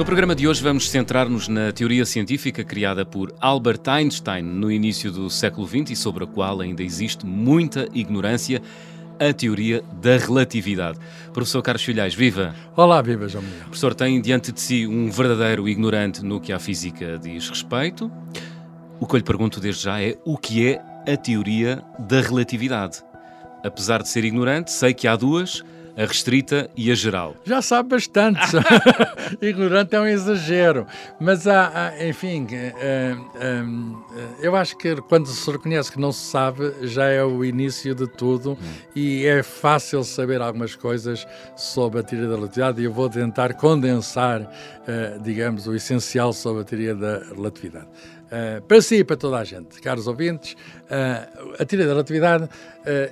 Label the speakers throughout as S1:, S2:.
S1: No programa de hoje vamos centrar-nos na teoria científica criada por Albert Einstein no início do século XX e sobre a qual ainda existe muita ignorância, a teoria da relatividade. Professor Carlos Filhais, viva!
S2: Olá, viva, João Miguel.
S1: Professor tem diante de si um verdadeiro ignorante no que à física diz respeito. O que eu lhe pergunto desde já é o que é a teoria da relatividade? Apesar de ser ignorante, sei que há duas a restrita e a geral.
S2: Já sabe bastante. Ignorante é um exagero. Mas há, há enfim, uh, uh, eu acho que quando se reconhece que não se sabe, já é o início de tudo hum. e é fácil saber algumas coisas sobre a teoria da relatividade e eu vou tentar condensar, uh, digamos, o essencial sobre a teoria da relatividade. Uh, para si e para toda a gente, caros ouvintes, uh, a teoria da relatividade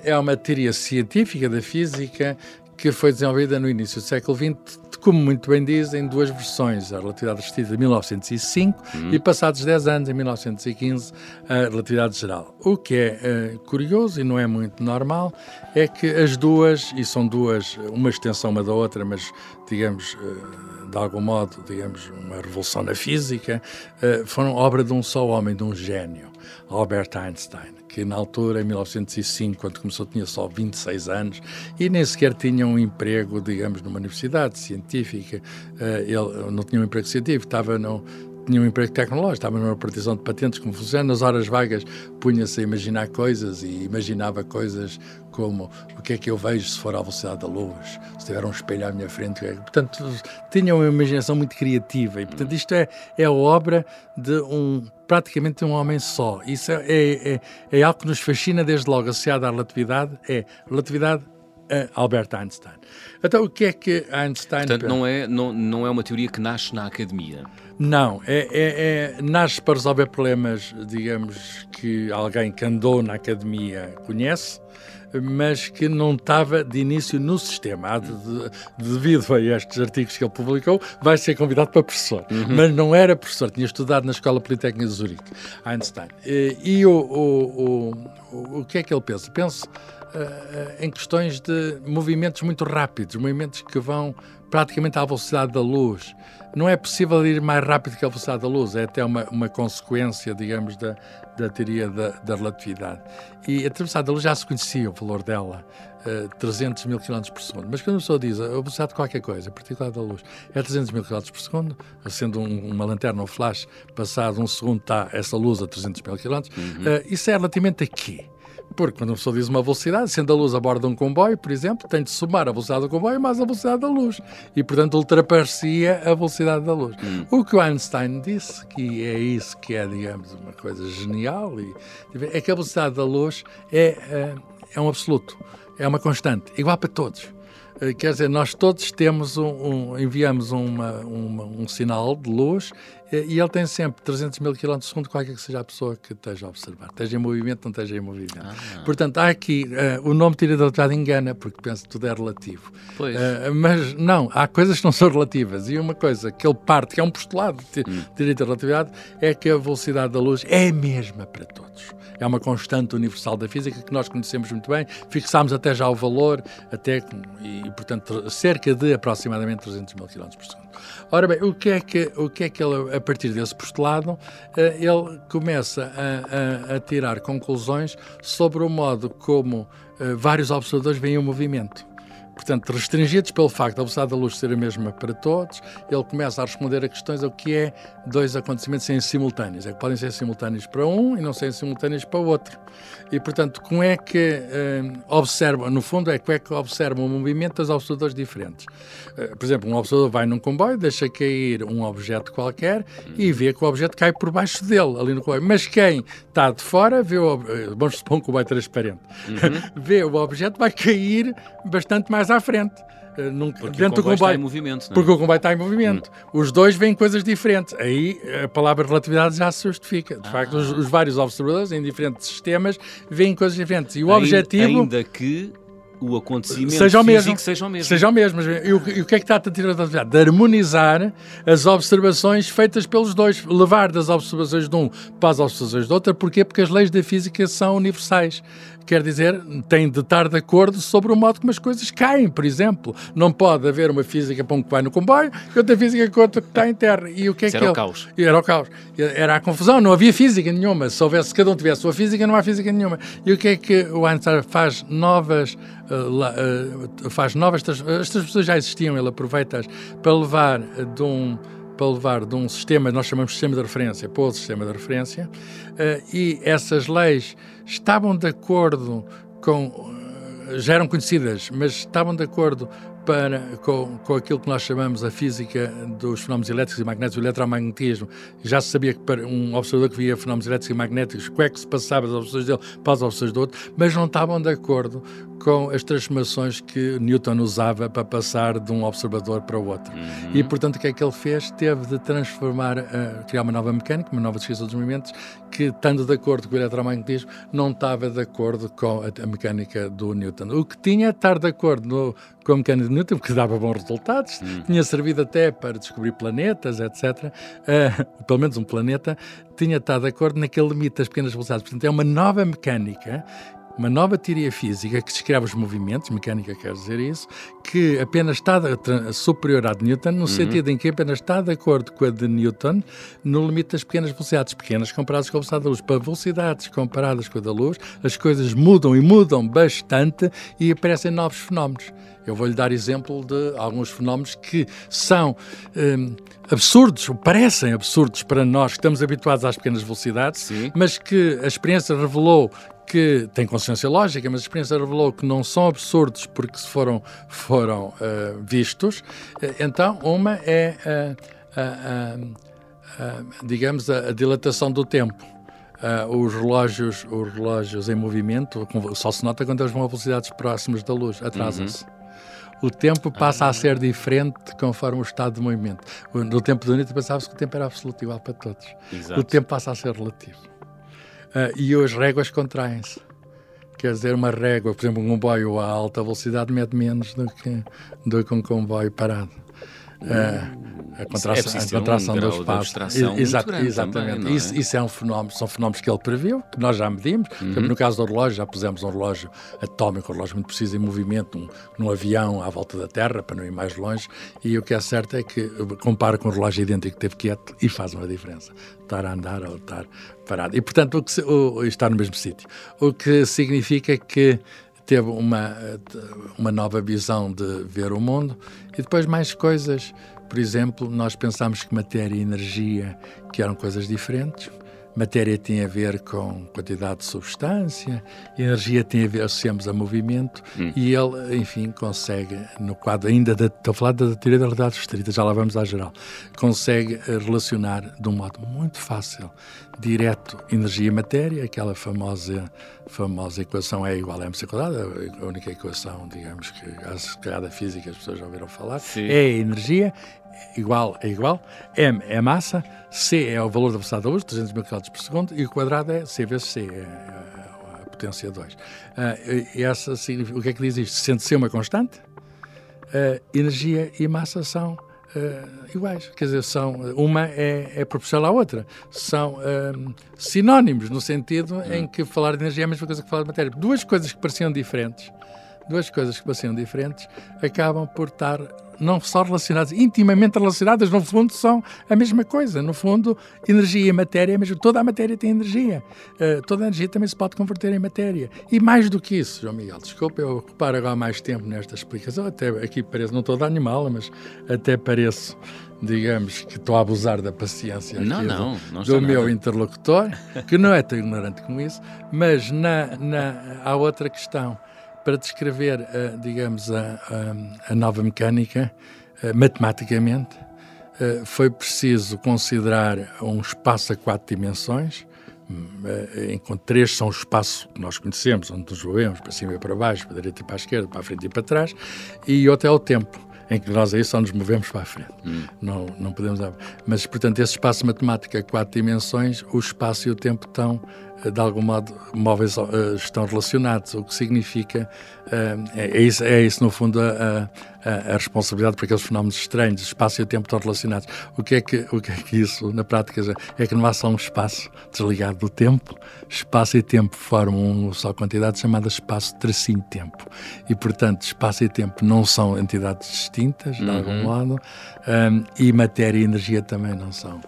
S2: é uma teoria científica da física que foi desenvolvida no início do século XX, como muito bem diz, em duas versões, a relatividade restrita de 1905 uhum. e passados 10 anos, em 1915, a relatividade geral. O que é uh, curioso e não é muito normal é que as duas, e são duas, uma extensão uma da outra, mas digamos... Uh, de algum modo, digamos, uma revolução na física, uh, foram obra de um só homem, de um gênio, Albert Einstein que na altura, em 1905, quando começou, tinha só 26 anos e nem sequer tinha um emprego, digamos, numa universidade científica. Uh, ele não tinha um emprego científico, estava no, tinha um emprego tecnológico, estava numa partição de patentes como funciona. Nas horas vagas punha-se a imaginar coisas e imaginava coisas como o que é que eu vejo se for à velocidade da luz, se tiver um espelho à minha frente. Portanto, tinha uma imaginação muito criativa e, portanto, isto é, é a obra de um praticamente um homem só. Isso é, é, é, é algo que nos fascina desde logo, associado à relatividade, é relatividade a Albert Einstein. Então, o que é que Einstein...
S1: Portanto, não é, não, não é uma teoria que nasce na academia.
S2: Não, é, é, é, nasce para resolver problemas, digamos, que alguém que andou na academia conhece, mas que não estava de início no sistema. De, de, devido a estes artigos que ele publicou, vai ser convidado para professor. Uhum. Mas não era professor, tinha estudado na Escola Politécnica de Zurique, Einstein. E, o, o, o, o que é que ele pensa? Pensa uh, em questões de movimentos muito rápidos, movimentos que vão praticamente à velocidade da luz. Não é possível ir mais rápido que a velocidade da luz, é até uma, uma consequência, digamos, da, da teoria da, da relatividade. E a velocidade da luz já se conhecia o valor dela, uh, 300 mil km por segundo. Mas quando a pessoa diz a velocidade de qualquer coisa, a particular da luz, é 300 mil km por segundo, sendo um, uma lanterna ou um flash, passado um segundo está essa luz a 300 mil km, uhum. uh, isso é relativamente a quê? Porque quando uma pessoa diz uma velocidade, sendo a luz a bordo de um comboio, por exemplo, tem de somar a velocidade do comboio mais a velocidade da luz. E, portanto, ultrapassaria a velocidade da luz. Hum. O que o Einstein disse, que é isso que é, digamos, uma coisa genial, e, é que a velocidade da luz é, é, é um absoluto, é uma constante, igual para todos. Eh, quer dizer, nós todos temos um, um enviamos uma, uma, um sinal de luz e ele tem sempre 300 mil km por segundo, qualquer que seja a pessoa que esteja a observar. Esteja em movimento, não esteja em movimento. Ah, Portanto, há aqui, uh, o nome tira da relatividade engana, porque pensa que tudo é relativo.
S1: Pois. Uh,
S2: mas não, há coisas que não são relativas. E uma coisa que ele parte, que é um postulado de hum. direito da relatividade, é que a velocidade da luz é a mesma para todos é uma constante universal da física que nós conhecemos muito bem, fixámos até já o valor, até, e, portanto, cerca de aproximadamente 300 mil km por segundo. Ora bem, o que é que, o que, é que ele, a partir desse postulado, eh, ele começa a, a, a tirar conclusões sobre o modo como eh, vários observadores veem o movimento. Portanto, restringidos pelo facto da velocidade da luz ser a mesma para todos, ele começa a responder a questões o que é dois acontecimentos serem simultâneos. É que podem ser simultâneos para um e não serem simultâneos para o outro. E, portanto, como é que uh, observa, no fundo, é como é que observa o movimento dos observadores diferentes. Uh, por exemplo, um observador vai num comboio, deixa cair um objeto qualquer e vê que o objeto cai por baixo dele, ali no comboio. Mas quem está de fora, vê o, uh, vamos supor um comboio transparente, uhum. vê o objeto, vai cair bastante mais à frente.
S1: Eh, num, porque dentro o comboio, do comboio está em movimento. Não
S2: é? Porque o comboio está em movimento. Hum. Os dois veem coisas diferentes. Aí a palavra relatividade já se justifica. De ah. facto, os, os, vários observadores em diferentes sistemas veem coisas diferentes. E o
S1: ainda,
S2: objetivo.
S1: Ainda que o acontecimento
S2: seja o mesmo,
S1: seja o mesmo.
S2: Seja o mesmo. E o, e o que é que está a tirar da atividade? De harmonizar as observações feitas pelos dois, levar das observações de um para as observações do outro. Porquê? Porque as leis da física são universais. Quer dizer, tem de estar de acordo sobre o modo como as coisas caem, por exemplo. Não pode haver uma física para um que vai no comboio e outra física para outro que está em terra. E o que é
S1: Isso
S2: que
S1: era
S2: ele...
S1: o caos.
S2: Era o caos. Era a confusão, não havia física nenhuma. Se houvesse, cada um tivesse a sua física, não há física nenhuma. E o que é que o Einstein faz novas uh, uh, faz novas as transmissões já existiam, ele aproveita-as para levar de um para levar de um sistema, nós chamamos de sistema de referência, para outro sistema de referência, uh, e essas leis estavam de acordo com já eram conhecidas, mas estavam de acordo para, com, com aquilo que nós chamamos a física dos fenómenos elétricos e magnéticos, o eletromagnetismo. Já se sabia que para um observador que via fenómenos elétricos e magnéticos, o que é que se passava das observações dele para as observações do outro, mas não estavam de acordo com as transformações que Newton usava para passar de um observador para o outro. Uhum. E, portanto, o que é que ele fez? Teve de transformar, uh, criar uma nova mecânica, uma nova descrição dos movimentos, que, estando de acordo com o eletromagnetismo, não estava de acordo com a, a mecânica do Newton. O que tinha de estar de acordo no, com a mecânica Newton, que dava bons resultados, uhum. tinha servido até para descobrir planetas, etc. Uh, pelo menos um planeta, tinha estado de acordo naquele limite das pequenas velocidades. Portanto, é uma nova mecânica uma nova teoria física que descreve os movimentos, mecânica quer dizer isso, que apenas está superior à de Newton, no uhum. sentido em que apenas está de acordo com a de Newton no limite das pequenas velocidades, pequenas comparadas com a velocidade da luz. Para velocidades comparadas com a da luz, as coisas mudam e mudam bastante e aparecem novos fenómenos. Eu vou-lhe dar exemplo de alguns fenómenos que são hum, absurdos, parecem absurdos para nós que estamos habituados às pequenas velocidades, Sim. mas que a experiência revelou que tem consciência lógica, mas a experiência revelou que não são absurdos porque foram, foram uh, vistos. Uh, então, uma é, uh, digamos, a, a, dilatação do tempo. os, relógios, os relógios em movimento só se nota quando eles vão a velocidades próximas da luz, atrasam-se. Uhum o tempo passa ah. a ser diferente conforme o estado de movimento. No tempo do Newton pensava-se que o tempo era absoluto, igual para todos. Exato. O tempo passa a ser relativo. Uh, e as réguas contraem-se. Quer dizer, uma régua, por exemplo, um comboio a alta velocidade mede menos do que, do que um comboio parado. Uh, a contração, é a contração um do espaço.
S1: Exato,
S2: exatamente.
S1: Também,
S2: isso, é? isso é um fenómeno, são fenómenos que ele previu, que nós já medimos. Uhum. no caso do relógio, já pusemos um relógio atómico, um relógio muito preciso em movimento, um, num avião à volta da Terra, para não ir mais longe. E o que é certo é que compara com um relógio idêntico que teve quieto e faz uma diferença. Estar a andar ou estar parado. E, portanto, o que, o, estar no mesmo sítio. O que significa que teve uma, uma nova visão de ver o mundo e depois mais coisas. Por exemplo, nós pensámos que matéria e energia que eram coisas diferentes. Matéria tinha a ver com quantidade de substância, energia tem a ver, associamos a movimento, hum. e ele, enfim, consegue, no quadro ainda, da, estou a falar da teoria da realidade restrita, já lá vamos à geral, consegue eh, relacionar de um modo muito fácil, direto, energia e matéria, aquela famosa, famosa equação é igual a mc quadrado, a única equação, digamos, que a da física as pessoas já ouviram falar, Sim. é energia, igual é igual, m é massa, c é o valor da velocidade da luz, 300 mil km por segundo, e o quadrado é c vezes c, é a, a potência 2. Uh, ah, essa o que é que diz isto? Sendo c uma constante, uh, energia e massa são uh, iguais, quer dizer, são, uma é, é proporcional à outra, são sinónimos, no sentido hum. em que falar de energia é a mesma coisa que falar de matéria. Duas coisas que pareciam diferentes, duas coisas que pareciam diferentes, acabam por estar não só relacionadas, intimamente relacionadas, no fundo são a mesma coisa. No fundo, energia e matéria é mesmo. Toda a matéria tem energia. Uh, toda a energia também se pode converter em matéria. E mais do que isso, João Miguel, desculpa, eu reparo agora mais tempo nesta explicação, até aqui pareço, não estou a dar animal, mas até pareço digamos que estou a abusar da paciência
S1: não, não,
S2: do, do meu nada. interlocutor, que não é tão ignorante como isso, mas na, na, há outra questão para descrever, uh, digamos, a, a, a, nova mecânica, uh, matematicamente, uh, foi preciso considerar um espaço a quatro dimensões, em que três são o espaço que nós conhecemos, onde nos movemos, para cima e para baixo, para a direita e para a esquerda, para a frente e para trás, e outro é o tempo em que nós aí só nos movemos para a frente. Hum. Não, não podemos. Mas, portanto, esse espaço matemático a quatro dimensões, o espaço e o tempo estão de algum modo, móveis uh, estão relacionados, o que significa, uh, é, isso, é isso, no fundo, a, a, a, responsabilidade por aqueles fenómenos estranhos, espaço e tempo estão relacionados. O que, é que, o que é que isso, na prática, é que não há só um espaço desligado do tempo, espaço e tempo formam uma só quantidade chamada espaço tracinho tempo. E, portanto, espaço e tempo não são entidades distintas, de uhum. algum modo, um, e matéria e energia também não são.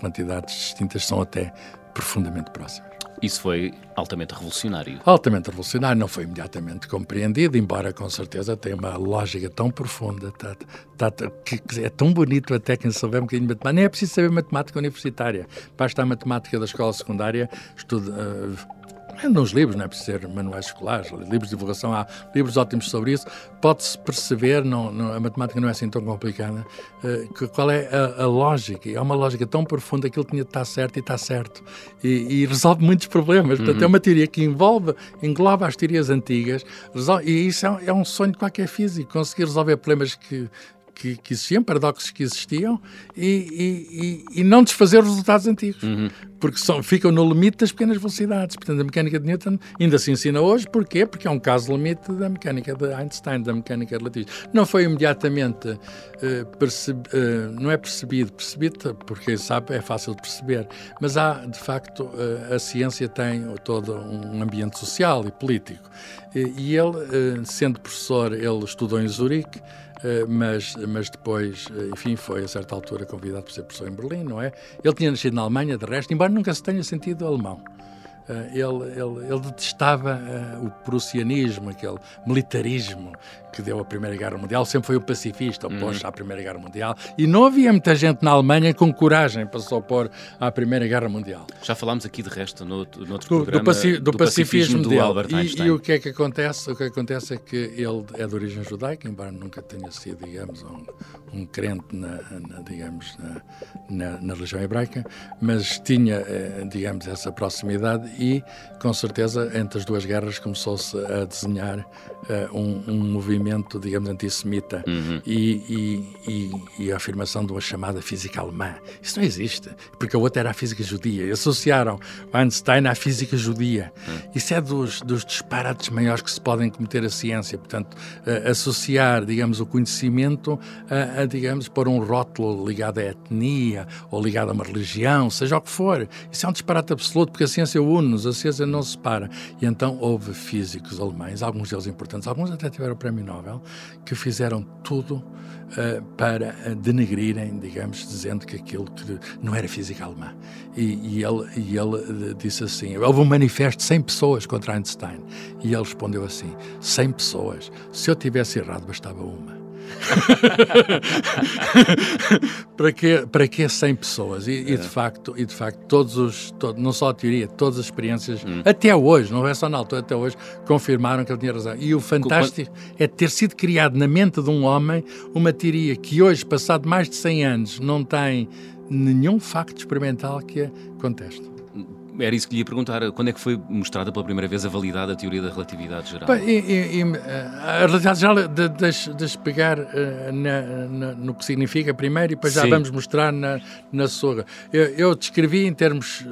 S2: Quantidades distintas são até profundamente próximas.
S1: Isso foi altamente revolucionário.
S2: Altamente revolucionário, não foi imediatamente compreendido, embora com certeza tenha uma lógica tão profunda, tá, tá, tá que, que, é tão bonito até quem souber um bocadinho de matemática. Nem é preciso saber matemática universitária. Basta a matemática da escola secundária, estuda, uh, nos livros, não é preciso ser manuais escolares, livros de divulgação, há livros ótimos sobre isso. Pode-se perceber, não, não, a matemática não é assim tão complicada, uh, que, qual é a, a, lógica. É uma lógica tão profunda que ele tinha de estar certo e está certo. E, e resolve muitos problemas. Portanto, uhum. é uma teoria que envolve, engloba as teorias antigas, resolve, e isso é, é um sonho de qualquer físico, conseguir resolver problemas que que, que existiam, paradoxos que existiam, e, e, e, não desfazer os resultados antigos, uhum. porque são, ficam no limite das pequenas velocidades. Portanto, a mecânica de Newton ainda se ensina hoje, porquê? Porque é um caso limite da mecânica de Einstein, da mecânica relativista. Não foi imediatamente uh, uh, não é percebido, percebido porque sabe, é fácil de perceber, mas há, de facto, uh, a ciência tem todo um ambiente social e político. E ele, sendo professor, ele estudou em Zurique, mas, mas depois, eh, enfim, foi a certa altura convidado para ser professor em Berlim, não é? Ele tinha nascido na Alemanha, de resto, embora nunca se tenha sentido alemão. Eh, ele, ele, ele detestava uh, o prussianismo, aquele militarismo que deu a Primeira Guerra Mundial, sempre foi um pacifista, opôs uhum. à Primeira Guerra Mundial, e não havia muita gente na Alemanha com coragem para se opor à Primeira Guerra Mundial.
S1: Já falámos aqui, de resto, no, no outro
S2: do,
S1: programa,
S2: do, paci do, do pacifismo,
S1: do Albert
S2: Einstein. E, e, o que é que acontece? O que acontece é que ele é de origem judaica, embora nunca tenha sido, digamos, um, um crente na, na digamos, na, na, na, religião hebraica, mas tinha, eh, digamos, essa proximidade e, com certeza, entre as duas guerras começou-se a desenhar uh, um, um, movimento, digamos, antissemita uhum. e, e, e, a afirmação de uma chamada física alemã. Isso não existe, porque a outra era a física judia. E associaram Einstein à física judia. Uhum. Isso é dos, dos disparates maiores que se podem cometer a ciência. Portanto, uh, associar, digamos, o conhecimento a, a, digamos, pôr um rótulo ligado à etnia ou ligado a uma religião, seja o que for. Isso é um disparate absoluto, porque a ciência une-nos, a não se separa. E então houve físicos alemães, alguns deles importantes, alguns até tiveram o Prémio Nobel, que fizeram tudo uh, para eh, denegrirem, digamos, dizendo que aquilo que não era física alemã. E, e ele, e ele eh, disse assim: houve um manifesto de 100 pessoas contra Einstein. E ele respondeu assim: 100 pessoas. Se eu tivesse errado, bastava uma. para que para que 100 pessoas e, é. e, de facto e de facto todos os todo, não só a teoria todas as experiências hum. até hoje não é só na altura até hoje confirmaram que ele tinha razão e o fantástico Quando... é ter sido criado na mente de um homem uma teoria que hoje passado mais de 100 anos não tem nenhum facto experimental que a conteste
S1: era isso que lhe ia perguntar. Quando é que foi mostrada pela primeira vez a validade da teoria da relatividade geral?
S2: Bem, e, e, eh, a relatividade geral, deixe pegar uh, na, na, no que significa primeiro e depois já Sim. vamos mostrar na, na sua. Eu, eu descrevi em termos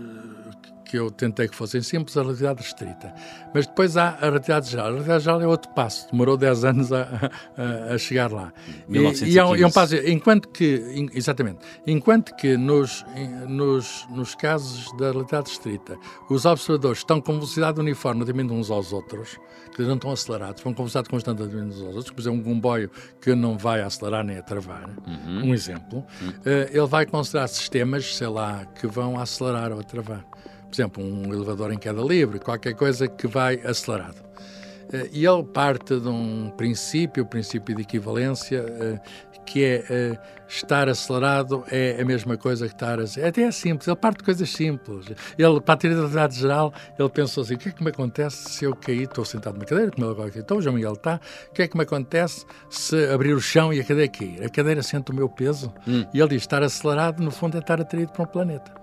S2: que eu tentei que fossem simples, a relatividade restrita. Mas depois há a relatividade geral. A relatividade geral é outro passo, demorou 10 anos a, a, a chegar lá.
S1: E, e é, um, é, um, passo,
S2: enquanto que, exatamente, enquanto que nos, nos, nos casos da relatividade restrita, os observadores estão com velocidade uniforme relativamente uns aos outros, que não estão acelerados, vão com velocidade constante relativamente uns aos outros, por exemplo, um comboio que não vai acelerar nem a travar, uhum. um exemplo, uhum. ele vai considerar sistemas, sei lá, que vão acelerar ou a travar por exemplo, um elevador em queda livre, qualquer coisa que vai acelerado. Eh, e ele parte de um princípio, o princípio de equivalência, eh, que é eh, estar acelerado é a mesma coisa que estar... Até é simples, ele parte de coisas simples. Ele, para a realidade geral, ele pensou assim, o que é que me acontece se eu cair, estou sentado numa cadeira, como ele agora então o João Miguel está, o que é que me acontece se abrir o chão e a cadeira cair? A cadeira sente o meu peso? Hum. E ele diz, estar acelerado, no fundo, é estar atraído para um planeta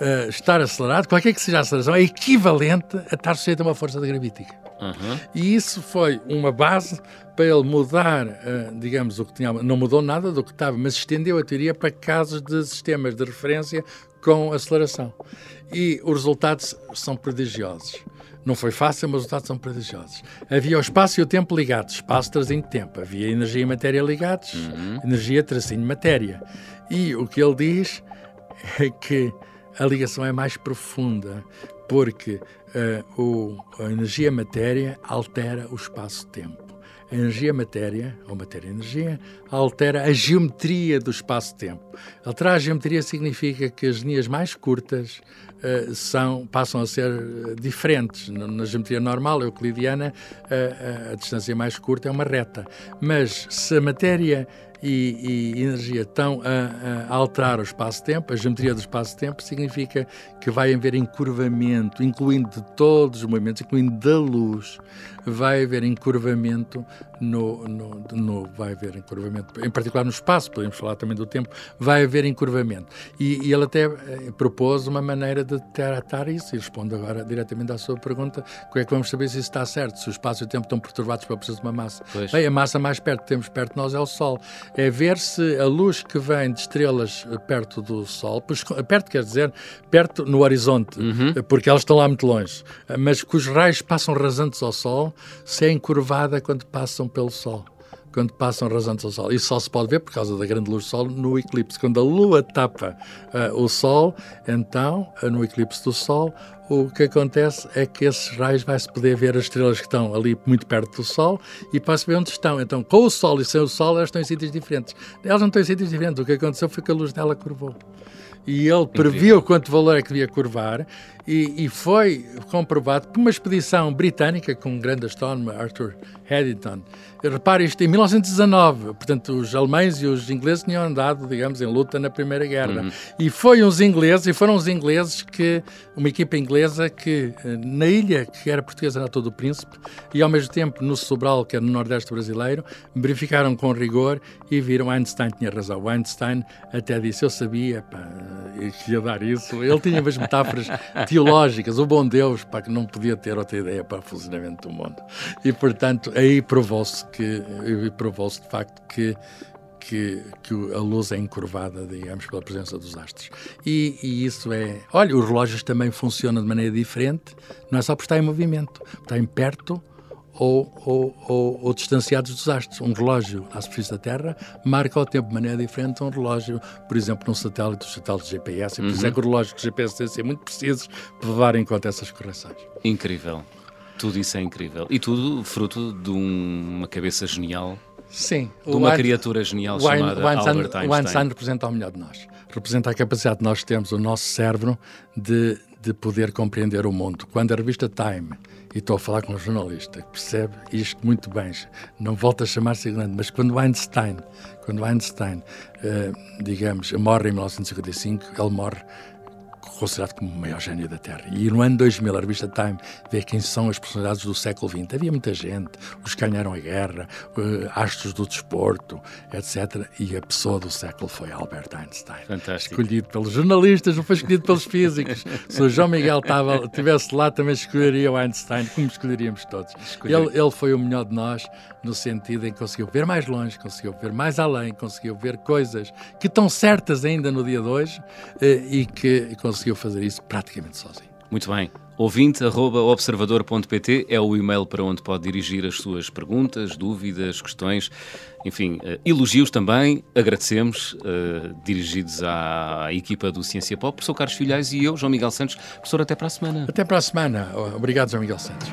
S2: uh, estar acelerado, qualquer que seja a aceleração, é equivalente a estar sujeito a uma força de gravítica. Uhum. E isso foi uma base para ele mudar, uh, digamos, o que tinha. Não mudou nada do que estava, mas estendeu a teoria para casos de sistemas de referência com aceleração. E os resultados são prodigiosos. Não foi fácil, mas os resultados são prodigiosos. Havia o espaço e o tempo ligados, espaço trazendo tempo. Havia energia e matéria ligados, uhum. energia tracinho matéria. E o que ele diz é que a ligação é mais profunda, porque uh, o, a energia-matéria altera o espaço-tempo. A energia-matéria, ou matéria-energia, altera a geometria do espaço-tempo. Alterar a geometria significa que as linhas mais curtas uh, são, passam a ser eh, diferentes. Na, geometria normal, euclidiana, uh, a distância mais curta é uma reta. Mas se a matéria e, e energia estão a, a alterar o espaço-tempo, a geometria do espaço-tempo, significa que vai haver encurvamento, incluindo de todos os movimentos, incluindo da luz, vai haver encurvamento no, no, no, vai haver encurvamento, em particular no espaço, podemos falar também do tempo, vai haver encurvamento. E, e ele até eh, propôs uma maneira de tratar isso, e respondo agora diretamente à sua pergunta, como é que vamos saber se isso está certo, se o espaço e o tempo estão perturbados pela presença de uma massa. Pois. Bem, a massa mais perto que temos perto de nós é o Sol. É ver se a luz que vem de estrelas eh, perto do Sol, perto quer dizer, perto no horizonte, uhum. porque elas estão lá muito longe, mas que os raios passam rasantes ao Sol, se é encurvada quando passam pelo Sol quando passam rasantes ao Sol. Isso só se pode ver por causa da grande luz do Sol no eclipse. Quando a Lua tapa uh, o Sol, então, uh, no eclipse do Sol, o que acontece é que esses raios vai-se poder ver as estrelas que estão ali muito perto do Sol e para se ver onde estão. Então, com o Sol e sem o Sol, elas estão em sítios diferentes. Elas não estão em sítios diferentes. O que aconteceu foi que a luz dela curvou e ele previu quanto valor é que devia curvar e, e, foi comprovado por uma expedição britânica com um grande astrónomo, Arthur Eddington. Repare isto, em 1919, portanto, os alemães e os ingleses tinham andado, digamos, em luta na Primeira Guerra. Uhum. E foi uns ingleses, e foram os ingleses que, uma equipa inglesa que, eh, na ilha, que era portuguesa, era todo o Príncipe, e ao mesmo tempo no Sobral, que é no Nordeste brasileiro, verificaram com rigor e viram Einstein tinha razão. O Einstein até disse, eu sabia, pá, que ia dar isso. Ele tinha umas metáforas teológicas, o bom Deus, para que não podia ter outra ideia para o funcionamento do mundo. E, portanto, aí provou-se que, provou-se de facto que que, que, a luz é encurvada, digamos, pela presença dos astros. E, e, isso é. Olha, os relógios também funcionam de maneira diferente, não é só por estar em movimento, está em perto ou, ou, ou, ou, distanciados dos astros. Um relógio à superfície da Terra marca o tempo de maneira diferente um relógio, por exemplo, num satélite, um satélite GPS. E por isso é uhum. que os relógios GPS têm de ser muito precisos para levar em conta essas correções.
S1: Incrível. Tudo isso é incrível. E tudo fruto de um, uma cabeça genial.
S2: Sim.
S1: De uma criatura genial chamada o Einstein, Albert Einstein.
S2: O Einstein representa o melhor de nós. Representa a capacidade que nós temos, o nosso cérebro, de, de poder compreender o mundo. Quando a revista Time e estou a falar com um jornalista que percebe isto muito bem, não volta a chamar-se grande, mas quando Einstein, quando Einstein, uh, digamos, morre em 1955, ele morre considerado como o maior gênio da Terra. E no ano 2000, a revista Time vê quem são as personalidades do século XX. Havia muita gente, os que ganharam a guerra, uh, astros do desporto, etc. E a pessoa do século foi Albert Einstein.
S1: Fantástico.
S2: Escolhido pelos jornalistas, não foi escolhido pelos físicos. Se o João Miguel estivesse lá, também escolheria o Einstein, como escolheríamos todos. Ele, ele foi o melhor de nós, no sentido em que conseguiu ver mais longe, conseguiu ver mais além, conseguiu ver coisas que estão certas ainda no dia de hoje uh, e que conseguiu conseguiu fazer isso praticamente sozinho.
S1: Muito bem. Ouvinte.observador.pt é o e-mail para onde pode dirigir as suas perguntas, dúvidas, questões, enfim, uh, elogios também. Agradecemos, uh, dirigidos à equipa do Ciência Pop, professor Carlos Filhais e eu, João Miguel Santos. Professor, até para a semana.
S2: Até para a semana. Obrigado, João Miguel Santos.